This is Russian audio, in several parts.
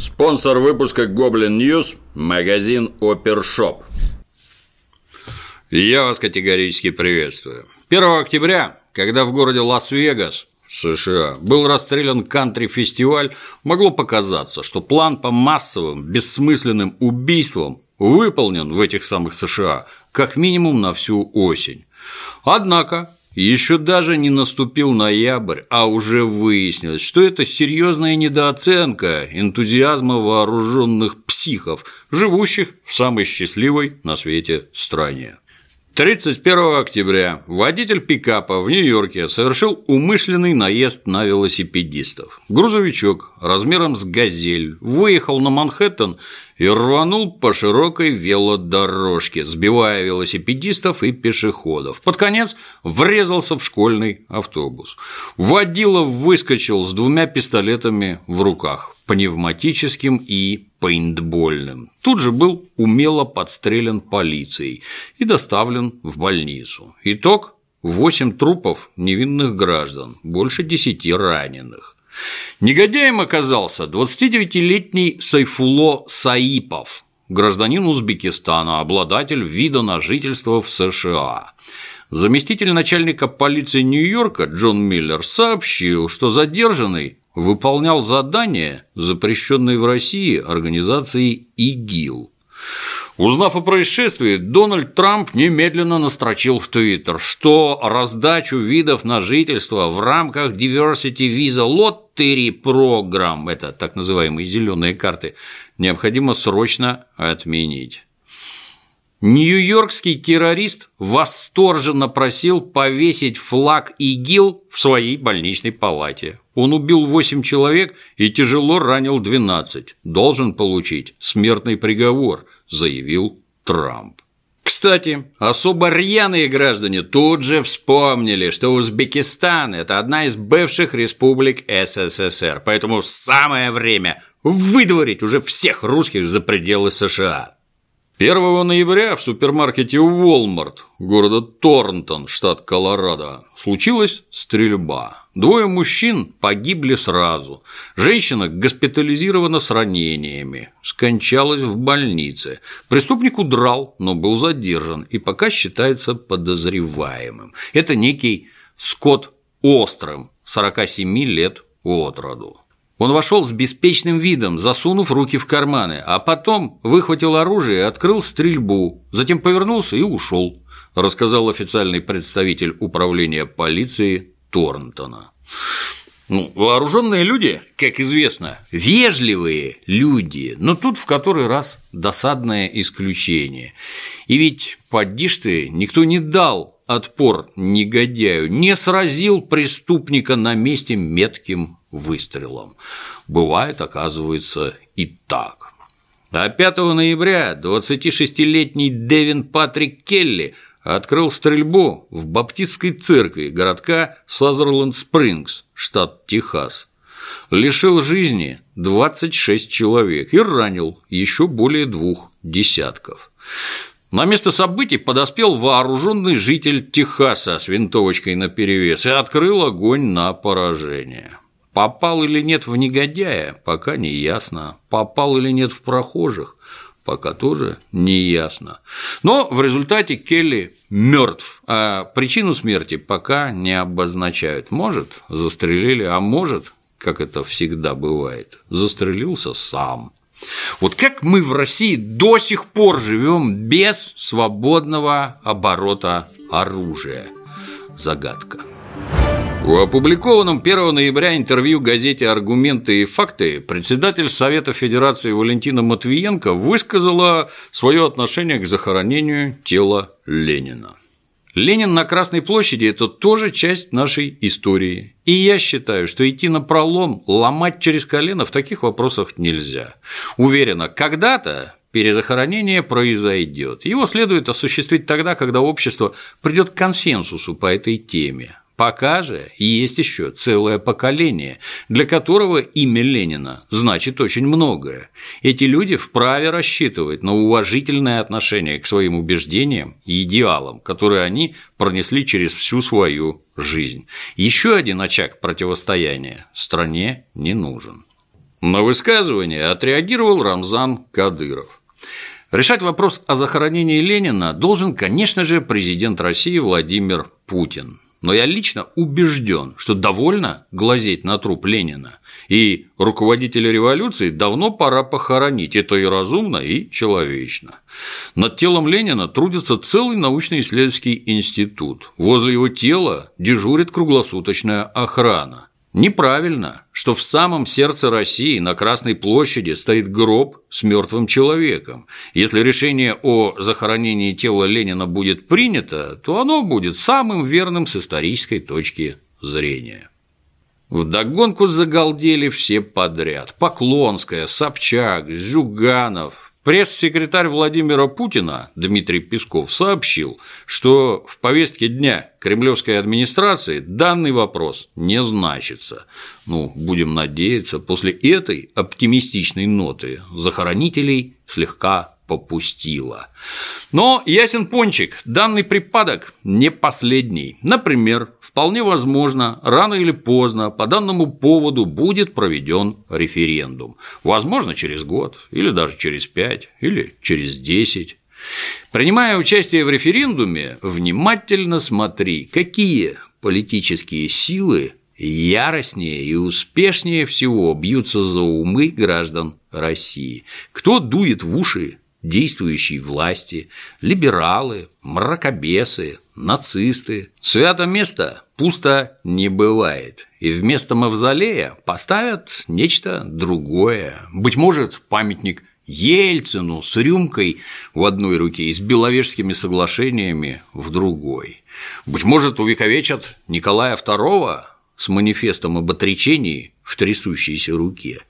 Спонсор выпуска Goblin News – магазин Опершоп. Я вас категорически приветствую. 1 октября, когда в городе Лас-Вегас, США, был расстрелян кантри-фестиваль, могло показаться, что план по массовым, бессмысленным убийствам выполнен в этих самых США как минимум на всю осень. Однако еще даже не наступил ноябрь, а уже выяснилось, что это серьезная недооценка энтузиазма вооруженных психов, живущих в самой счастливой на свете стране. 31 октября водитель пикапа в Нью-Йорке совершил умышленный наезд на велосипедистов. Грузовичок размером с «Газель» выехал на Манхэттен и рванул по широкой велодорожке, сбивая велосипедистов и пешеходов. Под конец врезался в школьный автобус. Водила выскочил с двумя пистолетами в руках пневматическим и пейнтбольным. Тут же был умело подстрелен полицией и доставлен в больницу. Итог – 8 трупов невинных граждан, больше 10 раненых. Негодяем оказался 29-летний Сайфуло Саипов, гражданин Узбекистана, обладатель вида на жительство в США. Заместитель начальника полиции Нью-Йорка Джон Миллер сообщил, что задержанный выполнял задание, запрещенное в России организацией ИГИЛ. Узнав о происшествии, Дональд Трамп немедленно настрочил в Твиттер, что раздачу видов на жительство в рамках Diversity Visa Lottery Program, это так называемые зеленые карты, необходимо срочно отменить. Нью-Йоркский террорист восторженно просил повесить флаг ИГИЛ в своей больничной палате. Он убил 8 человек и тяжело ранил 12. Должен получить смертный приговор, заявил Трамп. Кстати, особо рьяные граждане тут же вспомнили, что Узбекистан – это одна из бывших республик СССР, поэтому самое время выдворить уже всех русских за пределы США. 1 ноября в супермаркете Walmart города Торнтон, штат Колорадо, случилась стрельба. Двое мужчин погибли сразу. Женщина госпитализирована с ранениями, скончалась в больнице. Преступник удрал, но был задержан и пока считается подозреваемым. Это некий Скотт Острым, 47 лет от роду. Он вошел с беспечным видом, засунув руки в карманы, а потом выхватил оружие и открыл стрельбу, затем повернулся и ушел, рассказал официальный представитель управления полиции Торнтона. Ну, вооруженные люди, как известно, вежливые люди, но тут в который раз досадное исключение. И ведь, поддишь ты, никто не дал отпор негодяю, не сразил преступника на месте метким выстрелом. Бывает, оказывается, и так. А 5 ноября 26-летний Дэвин Патрик Келли открыл стрельбу в баптистской церкви городка Сазерленд-Спрингс, штат Техас. Лишил жизни 26 человек и ранил еще более двух десятков. На место событий подоспел вооруженный житель Техаса с винтовочкой наперевес и открыл огонь на поражение. Попал или нет в негодяя, пока не ясно. Попал или нет в прохожих, пока тоже не ясно. Но в результате Келли мертв, а причину смерти пока не обозначают. Может, застрелили, а может, как это всегда бывает, застрелился сам. Вот как мы в России до сих пор живем без свободного оборота оружия? Загадка. В опубликованном 1 ноября интервью газете «Аргументы и факты» председатель Совета Федерации Валентина Матвиенко высказала свое отношение к захоронению тела Ленина. Ленин на Красной площади – это тоже часть нашей истории. И я считаю, что идти на пролом, ломать через колено в таких вопросах нельзя. Уверена, когда-то перезахоронение произойдет. Его следует осуществить тогда, когда общество придет к консенсусу по этой теме. Пока же есть еще целое поколение, для которого имя Ленина значит очень многое. Эти люди вправе рассчитывать на уважительное отношение к своим убеждениям и идеалам, которые они пронесли через всю свою жизнь. Еще один очаг противостояния стране не нужен. На высказывание отреагировал Рамзан Кадыров. Решать вопрос о захоронении Ленина должен, конечно же, президент России Владимир Путин. Но я лично убежден, что довольно глазеть на труп Ленина, и руководителя революции давно пора похоронить, это и разумно, и человечно. Над телом Ленина трудится целый научно-исследовательский институт. Возле его тела дежурит круглосуточная охрана. Неправильно, что в самом сердце России на Красной площади стоит гроб с мертвым человеком. Если решение о захоронении тела Ленина будет принято, то оно будет самым верным с исторической точки зрения. Вдогонку загалдели все подряд. Поклонская, Собчак, Зюганов, Пресс-секретарь Владимира Путина Дмитрий Песков сообщил, что в повестке дня кремлевской администрации данный вопрос не значится. Ну, будем надеяться, после этой оптимистичной ноты захоронителей слегка попустило. Но ясен пончик, данный припадок не последний. Например, вполне возможно, рано или поздно по данному поводу будет проведен референдум. Возможно, через год, или даже через пять, или через десять. Принимая участие в референдуме, внимательно смотри, какие политические силы яростнее и успешнее всего бьются за умы граждан России. Кто дует в уши действующей власти, либералы, мракобесы, нацисты. Свято место пусто не бывает, и вместо мавзолея поставят нечто другое. Быть может, памятник Ельцину с рюмкой в одной руке и с Беловежскими соглашениями в другой. Быть может, увековечат Николая II с манифестом об отречении в трясущейся руке –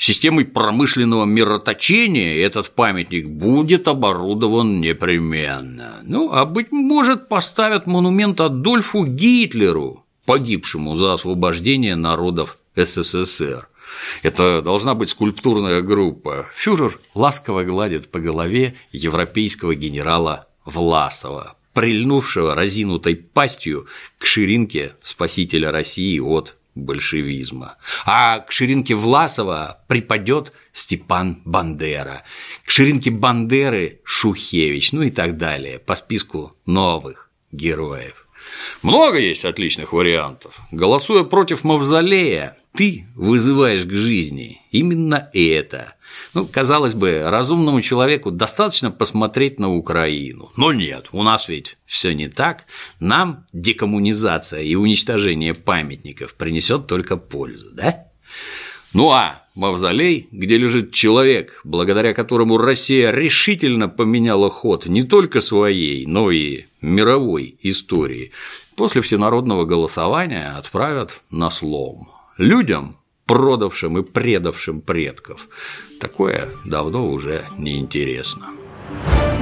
Системой промышленного мироточения этот памятник будет оборудован непременно. Ну, а быть может, поставят монумент Адольфу Гитлеру, погибшему за освобождение народов СССР. Это должна быть скульптурная группа. Фюрер ласково гладит по голове европейского генерала Власова, прильнувшего разинутой пастью к ширинке спасителя России от большевизма. А к ширинке Власова припадет Степан Бандера, к ширинке Бандеры Шухевич, ну и так далее, по списку новых героев. Много есть отличных вариантов. Голосуя против мавзолея, ты вызываешь к жизни именно это. Ну, казалось бы, разумному человеку достаточно посмотреть на Украину. Но нет, у нас ведь все не так. Нам декоммунизация и уничтожение памятников принесет только пользу, да? Ну а мавзолей, где лежит человек, благодаря которому Россия решительно поменяла ход не только своей, но и мировой истории, после всенародного голосования отправят на слом. Людям, продавшим и предавшим предков, такое давно уже не интересно.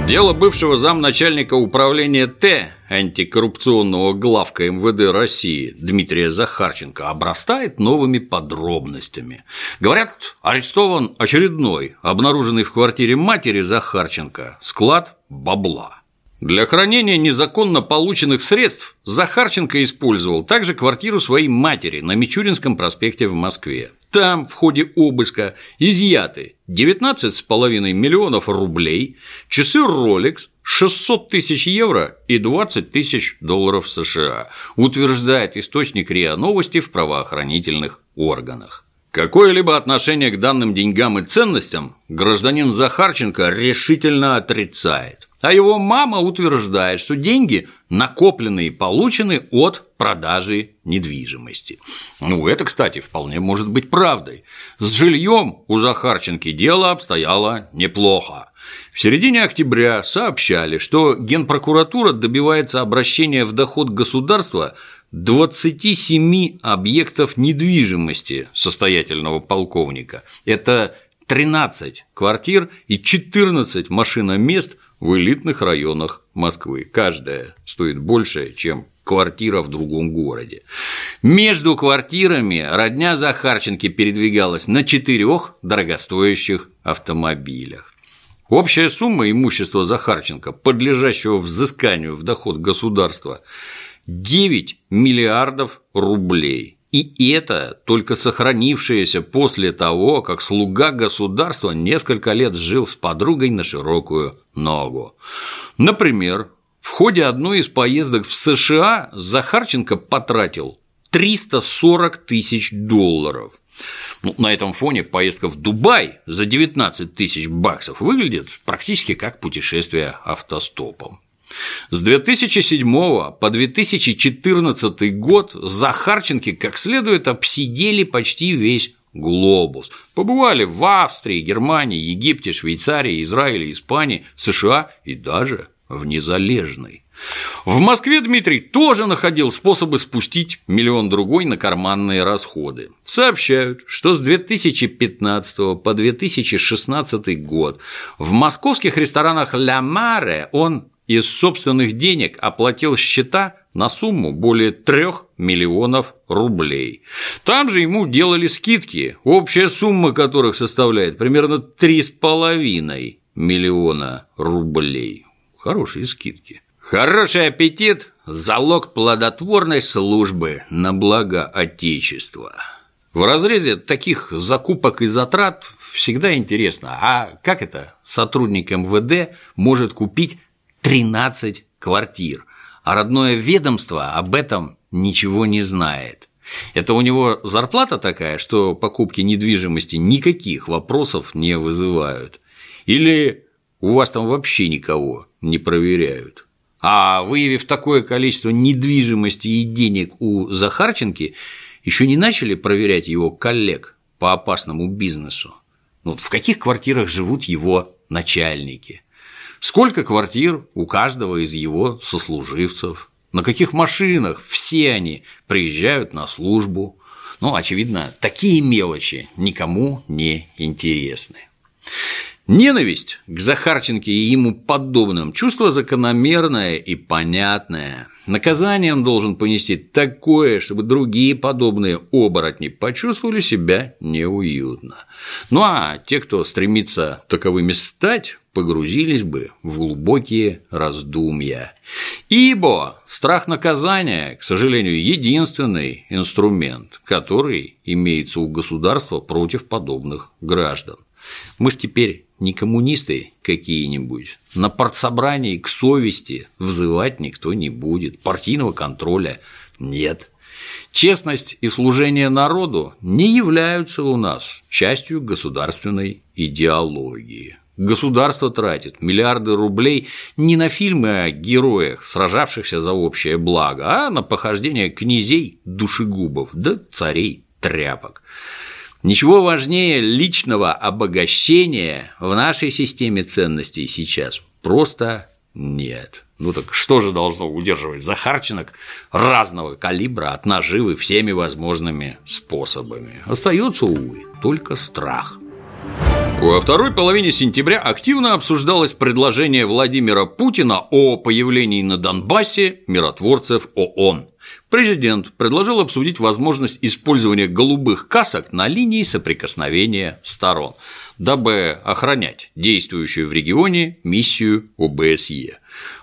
Дело бывшего замначальника управления Т антикоррупционного главка МВД России Дмитрия Захарченко обрастает новыми подробностями. Говорят, арестован очередной, обнаруженный в квартире матери Захарченко, склад бабла. Для хранения незаконно полученных средств Захарченко использовал также квартиру своей матери на Мичуринском проспекте в Москве. Там в ходе обыска изъяты 19,5 миллионов рублей, часы Rolex, 600 тысяч евро и 20 тысяч долларов США, утверждает источник РИА Новости в правоохранительных органах. Какое-либо отношение к данным деньгам и ценностям гражданин Захарченко решительно отрицает. А его мама утверждает, что деньги накопленные получены от продажи недвижимости. Ну, это, кстати, вполне может быть правдой. С жильем у Захарченки дело обстояло неплохо. В середине октября сообщали, что Генпрокуратура добивается обращения в доход государства 27 объектов недвижимости состоятельного полковника. Это 13 квартир и 14 машиномест – в элитных районах Москвы. Каждая стоит больше, чем квартира в другом городе. Между квартирами родня Захарченки передвигалась на четырех дорогостоящих автомобилях. Общая сумма имущества Захарченко, подлежащего взысканию в доход государства, 9 миллиардов рублей. И это только сохранившееся после того, как слуга государства несколько лет жил с подругой на широкую ногу. Например, в ходе одной из поездок в США Захарченко потратил 340 тысяч долларов. Ну, на этом фоне поездка в Дубай за 19 тысяч баксов выглядит практически как путешествие автостопом. С 2007 по 2014 год Захарченки как следует обсидели почти весь глобус. Побывали в Австрии, Германии, Египте, Швейцарии, Израиле, Испании, США и даже в Незалежной. В Москве Дмитрий тоже находил способы спустить миллион другой на карманные расходы. Сообщают, что с 2015 по 2016 год в московских ресторанах «Ля Маре» он из собственных денег оплатил счета на сумму более 3 миллионов рублей. Там же ему делали скидки, общая сумма которых составляет примерно 3,5 миллиона рублей. Хорошие скидки. Хороший аппетит – залог плодотворной службы на благо Отечества. В разрезе таких закупок и затрат всегда интересно, а как это сотрудник МВД может купить 13 квартир, а родное ведомство об этом ничего не знает. Это у него зарплата такая, что покупки недвижимости никаких вопросов не вызывают. Или у вас там вообще никого не проверяют. А выявив такое количество недвижимости и денег у Захарченки, еще не начали проверять его коллег по опасному бизнесу. Ну, вот в каких квартирах живут его начальники? Сколько квартир у каждого из его сослуживцев? На каких машинах все они приезжают на службу? Ну, очевидно, такие мелочи никому не интересны. Ненависть к Захарченке и ему подобным – чувство закономерное и понятное. Наказание он должен понести такое, чтобы другие подобные оборотни почувствовали себя неуютно. Ну а те, кто стремится таковыми стать, погрузились бы в глубокие раздумья. Ибо страх наказания, к сожалению, единственный инструмент, который имеется у государства против подобных граждан. Мы же теперь не коммунисты какие-нибудь. На партсобрании к совести взывать никто не будет, партийного контроля нет. Честность и служение народу не являются у нас частью государственной идеологии. Государство тратит миллиарды рублей не на фильмы о героях, сражавшихся за общее благо, а на похождение князей душегубов да царей тряпок. Ничего важнее личного обогащения в нашей системе ценностей сейчас просто нет. Ну так что же должно удерживать захарченок разного калибра от наживы всеми возможными способами? Остается, увы, только страх. Во второй половине сентября активно обсуждалось предложение Владимира Путина о появлении на Донбассе миротворцев ООН. Президент предложил обсудить возможность использования голубых касок на линии соприкосновения сторон, дабы охранять действующую в регионе миссию ОБСЕ.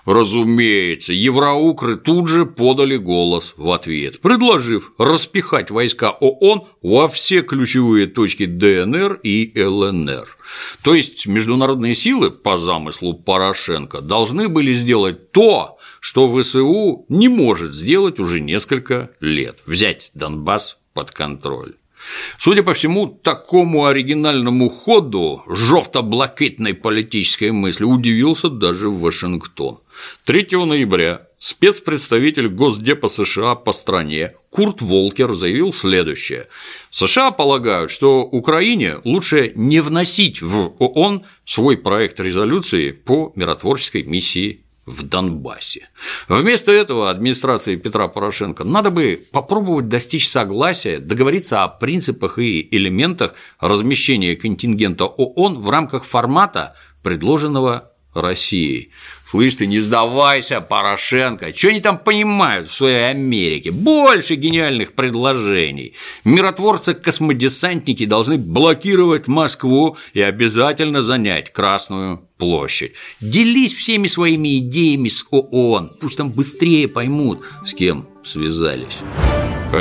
Разумеется, евроукры тут же подали голос в ответ, предложив распихать войска ООН во все ключевые точки ДНР и ЛНР. То есть международные силы, по замыслу Порошенко, должны были сделать то, что ВСУ не может сделать уже несколько лет – взять Донбасс под контроль. Судя по всему, такому оригинальному ходу жовто-блакитной политической мысли удивился даже Вашингтон. 3 ноября спецпредставитель Госдепа США по стране Курт Волкер заявил следующее. США полагают, что Украине лучше не вносить в ООН свой проект резолюции по миротворческой миссии в Донбассе. Вместо этого администрации Петра Порошенко надо бы попробовать достичь согласия, договориться о принципах и элементах размещения контингента ООН в рамках формата, предложенного Россией. Слышь ты, не сдавайся, Порошенко, что они там понимают в своей Америке? Больше гениальных предложений. Миротворцы-космодесантники должны блокировать Москву и обязательно занять Красную площадь. Делись всеми своими идеями с ООН, пусть там быстрее поймут, с кем связались.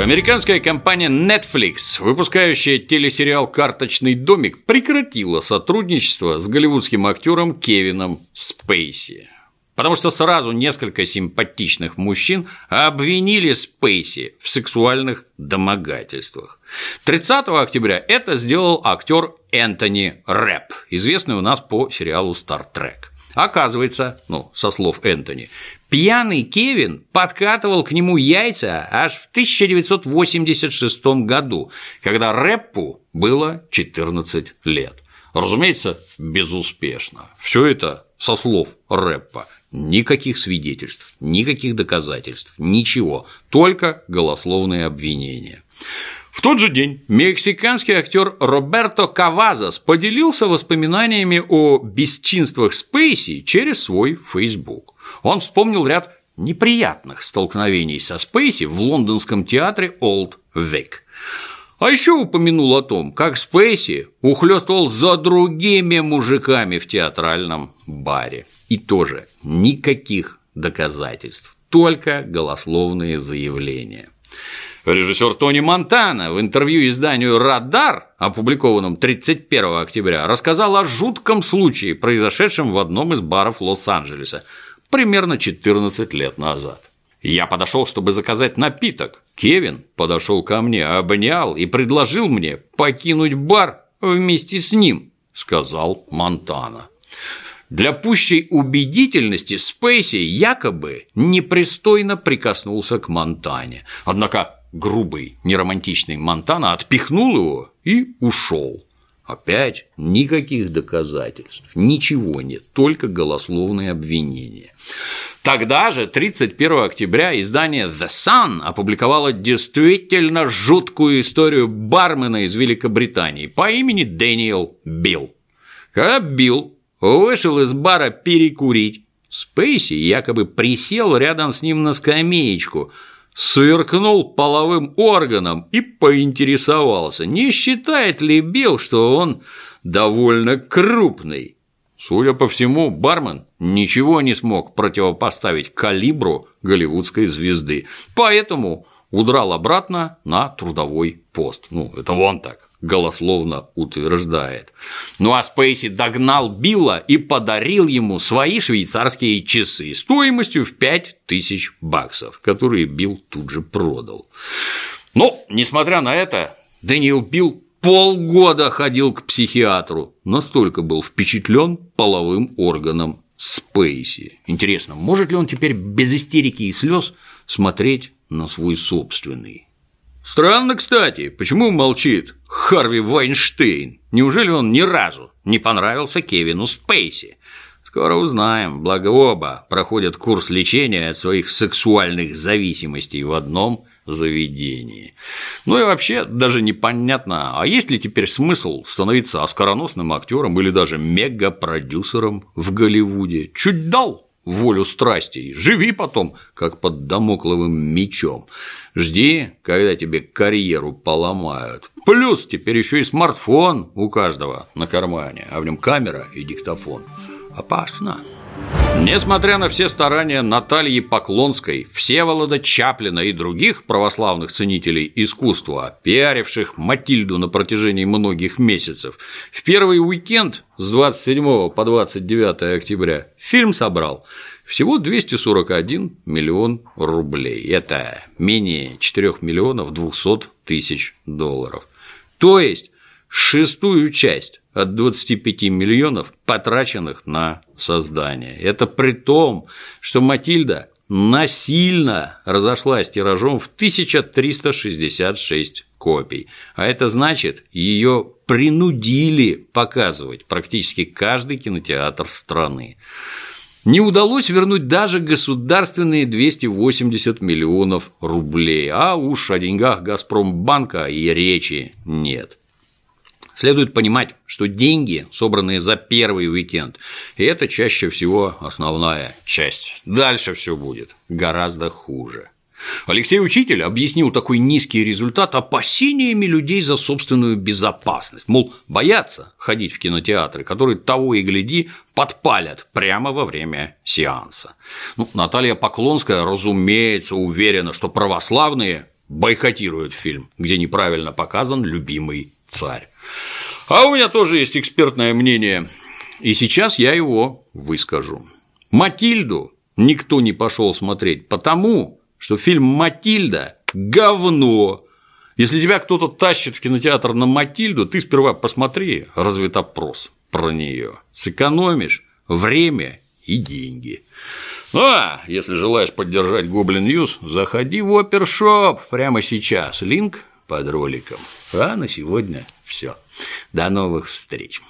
Американская компания Netflix, выпускающая телесериал «Карточный домик», прекратила сотрудничество с голливудским актером Кевином Спейси. Потому что сразу несколько симпатичных мужчин обвинили Спейси в сексуальных домогательствах. 30 октября это сделал актер Энтони Рэп, известный у нас по сериалу «Стар Трек». Оказывается, ну, со слов Энтони, пьяный Кевин подкатывал к нему яйца аж в 1986 году, когда Рэппу было 14 лет. Разумеется, безуспешно. Все это со слов Рэппа. Никаких свидетельств, никаких доказательств, ничего, только голословные обвинения. В тот же день мексиканский актер Роберто Кавазас поделился воспоминаниями о бесчинствах Спейси через свой Facebook. Он вспомнил ряд неприятных столкновений со Спейси в лондонском театре Old Vic. А еще упомянул о том, как Спейси ухлёстывал за другими мужиками в театральном баре. И тоже никаких доказательств, только голословные заявления. Режиссер Тони Монтана в интервью изданию «Радар», опубликованном 31 октября, рассказал о жутком случае, произошедшем в одном из баров Лос-Анджелеса примерно 14 лет назад. Я подошел, чтобы заказать напиток. Кевин подошел ко мне, обнял и предложил мне покинуть бар вместе с ним, сказал Монтана. Для пущей убедительности Спейси якобы непристойно прикоснулся к Монтане. Однако грубый, неромантичный Монтана отпихнул его и ушел. Опять никаких доказательств, ничего нет, только голословные обвинения. Тогда же, 31 октября, издание The Sun опубликовало действительно жуткую историю бармена из Великобритании по имени Дэниел Билл. Когда Билл вышел из бара перекурить, Спейси якобы присел рядом с ним на скамеечку – сверкнул половым органом и поинтересовался, не считает ли Билл, что он довольно крупный. Судя по всему, бармен ничего не смог противопоставить калибру голливудской звезды, поэтому удрал обратно на трудовой пост. Ну, это вон так голословно утверждает. Ну а Спейси догнал Билла и подарил ему свои швейцарские часы стоимостью в 5000 баксов, которые Билл тут же продал. Но, несмотря на это, Дэниел Билл полгода ходил к психиатру, настолько был впечатлен половым органом Спейси. Интересно, может ли он теперь без истерики и слез смотреть на свой собственный Странно, кстати, почему молчит Харви Вайнштейн? Неужели он ни разу не понравился Кевину Спейси? Скоро узнаем, благо оба проходят курс лечения от своих сексуальных зависимостей в одном заведении. Ну и вообще даже непонятно, а есть ли теперь смысл становиться оскароносным актером или даже мегапродюсером в Голливуде? Чуть дал волю страстей, живи потом, как под домокловым мечом. Жди, когда тебе карьеру поломают. Плюс теперь еще и смартфон у каждого на кармане, а в нем камера и диктофон. Опасно. Несмотря на все старания Натальи Поклонской, Всеволода Чаплина и других православных ценителей искусства, пиаривших Матильду на протяжении многих месяцев, в первый уикенд с 27 по 29 октября фильм собрал всего 241 миллион рублей. Это менее 4 миллионов 200 тысяч долларов. То есть шестую часть от 25 миллионов, потраченных на создание. Это при том, что Матильда насильно разошлась тиражом в 1366 копий. А это значит, ее принудили показывать практически каждый кинотеатр страны. Не удалось вернуть даже государственные 280 миллионов рублей, а уж о деньгах Газпромбанка и речи нет. Следует понимать, что деньги, собранные за первый уикенд, это чаще всего основная часть. Дальше все будет гораздо хуже. Алексей Учитель объяснил такой низкий результат опасениями людей за собственную безопасность. Мол, боятся ходить в кинотеатры, которые того и гляди подпалят прямо во время сеанса. Ну, Наталья Поклонская, разумеется, уверена, что православные бойкотируют фильм, где неправильно показан любимый царь. А у меня тоже есть экспертное мнение, и сейчас я его выскажу. Матильду никто не пошел смотреть, потому что фильм Матильда говно. Если тебя кто-то тащит в кинотеатр на Матильду, ты сперва посмотри разведопрос про нее. Сэкономишь время и деньги. Ну, а если желаешь поддержать Goblin News, заходи в Опершоп прямо сейчас. Link под роликом. А на сегодня все. До новых встреч.